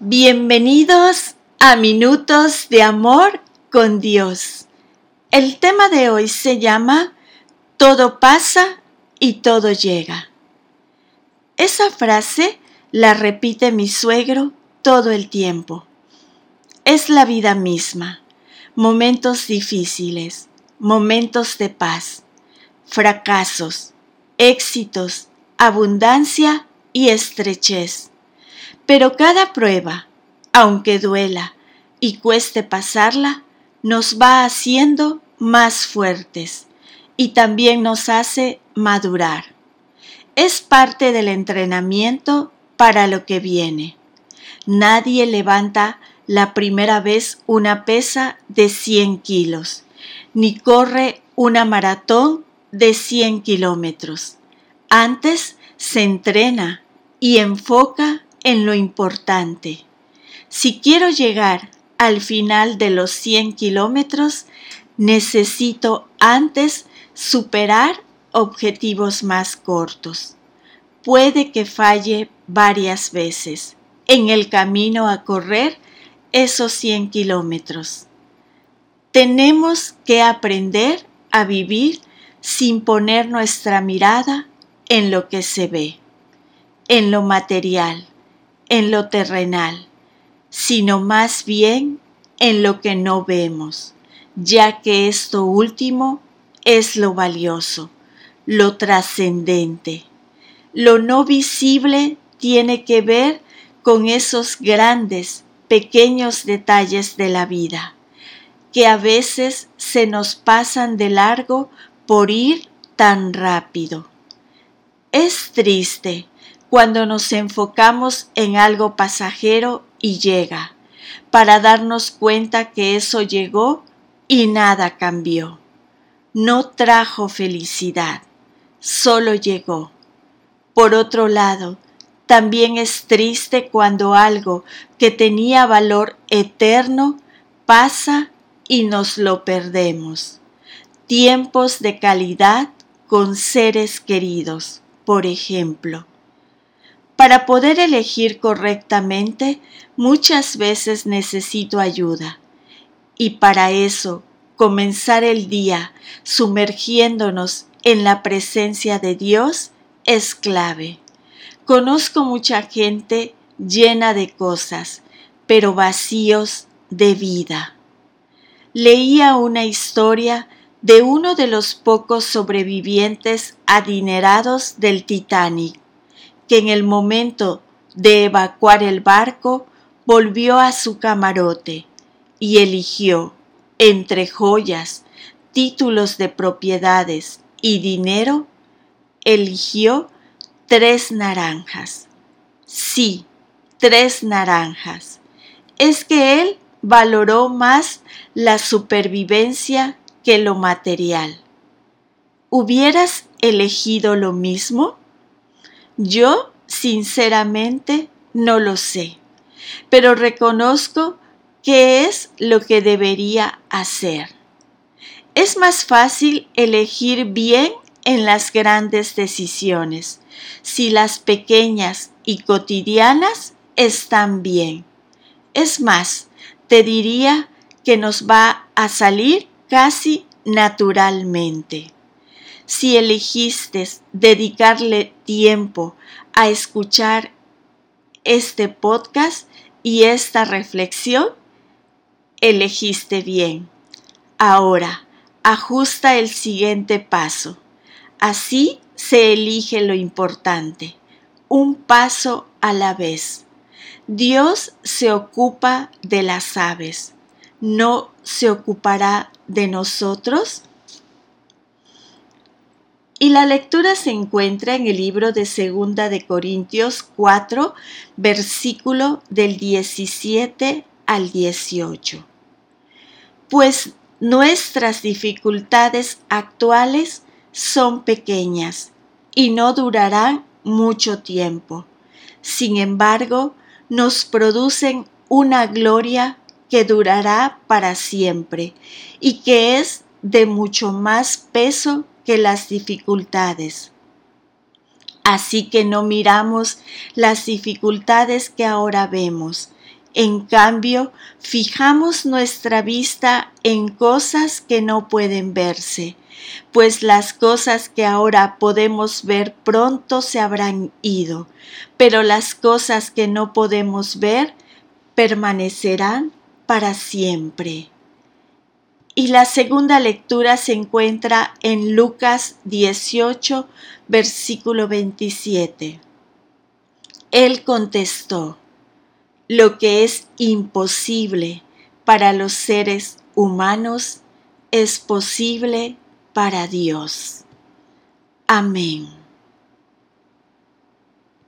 Bienvenidos a Minutos de Amor con Dios. El tema de hoy se llama Todo pasa y todo llega. Esa frase la repite mi suegro todo el tiempo. Es la vida misma, momentos difíciles, momentos de paz, fracasos, éxitos, abundancia y estrechez pero cada prueba, aunque duela y cueste pasarla, nos va haciendo más fuertes y también nos hace madurar. Es parte del entrenamiento para lo que viene. Nadie levanta la primera vez una pesa de 100 kilos, ni corre una maratón de 100 kilómetros. Antes se entrena y enfoca en lo importante. Si quiero llegar al final de los 100 kilómetros, necesito antes superar objetivos más cortos. Puede que falle varias veces en el camino a correr esos 100 kilómetros. Tenemos que aprender a vivir sin poner nuestra mirada en lo que se ve, en lo material, en lo terrenal, sino más bien en lo que no vemos, ya que esto último es lo valioso, lo trascendente. Lo no visible tiene que ver con esos grandes, pequeños detalles de la vida, que a veces se nos pasan de largo por ir tan rápido. Es triste cuando nos enfocamos en algo pasajero y llega, para darnos cuenta que eso llegó y nada cambió. No trajo felicidad, solo llegó. Por otro lado, también es triste cuando algo que tenía valor eterno pasa y nos lo perdemos. Tiempos de calidad con seres queridos, por ejemplo. Para poder elegir correctamente, muchas veces necesito ayuda. Y para eso, comenzar el día sumergiéndonos en la presencia de Dios es clave. Conozco mucha gente llena de cosas, pero vacíos de vida. Leía una historia de uno de los pocos sobrevivientes adinerados del Titanic que en el momento de evacuar el barco volvió a su camarote y eligió entre joyas, títulos de propiedades y dinero, eligió tres naranjas. Sí, tres naranjas. Es que él valoró más la supervivencia que lo material. ¿Hubieras elegido lo mismo? Yo, sinceramente, no lo sé, pero reconozco que es lo que debería hacer. Es más fácil elegir bien en las grandes decisiones, si las pequeñas y cotidianas están bien. Es más, te diría que nos va a salir casi naturalmente si elegiste dedicarle tiempo a escuchar este podcast y esta reflexión, elegiste bien. Ahora, ajusta el siguiente paso. Así se elige lo importante, un paso a la vez. Dios se ocupa de las aves, ¿no se ocupará de nosotros? Y la lectura se encuentra en el libro de Segunda de Corintios 4, versículo del 17 al 18. Pues nuestras dificultades actuales son pequeñas y no durarán mucho tiempo. Sin embargo, nos producen una gloria que durará para siempre y que es de mucho más peso las dificultades. Así que no miramos las dificultades que ahora vemos En cambio, fijamos nuestra vista en cosas que no pueden verse, pues las cosas que ahora podemos ver pronto se habrán ido, pero las cosas que no podemos ver permanecerán para siempre. Y la segunda lectura se encuentra en Lucas 18, versículo 27. Él contestó, lo que es imposible para los seres humanos es posible para Dios. Amén.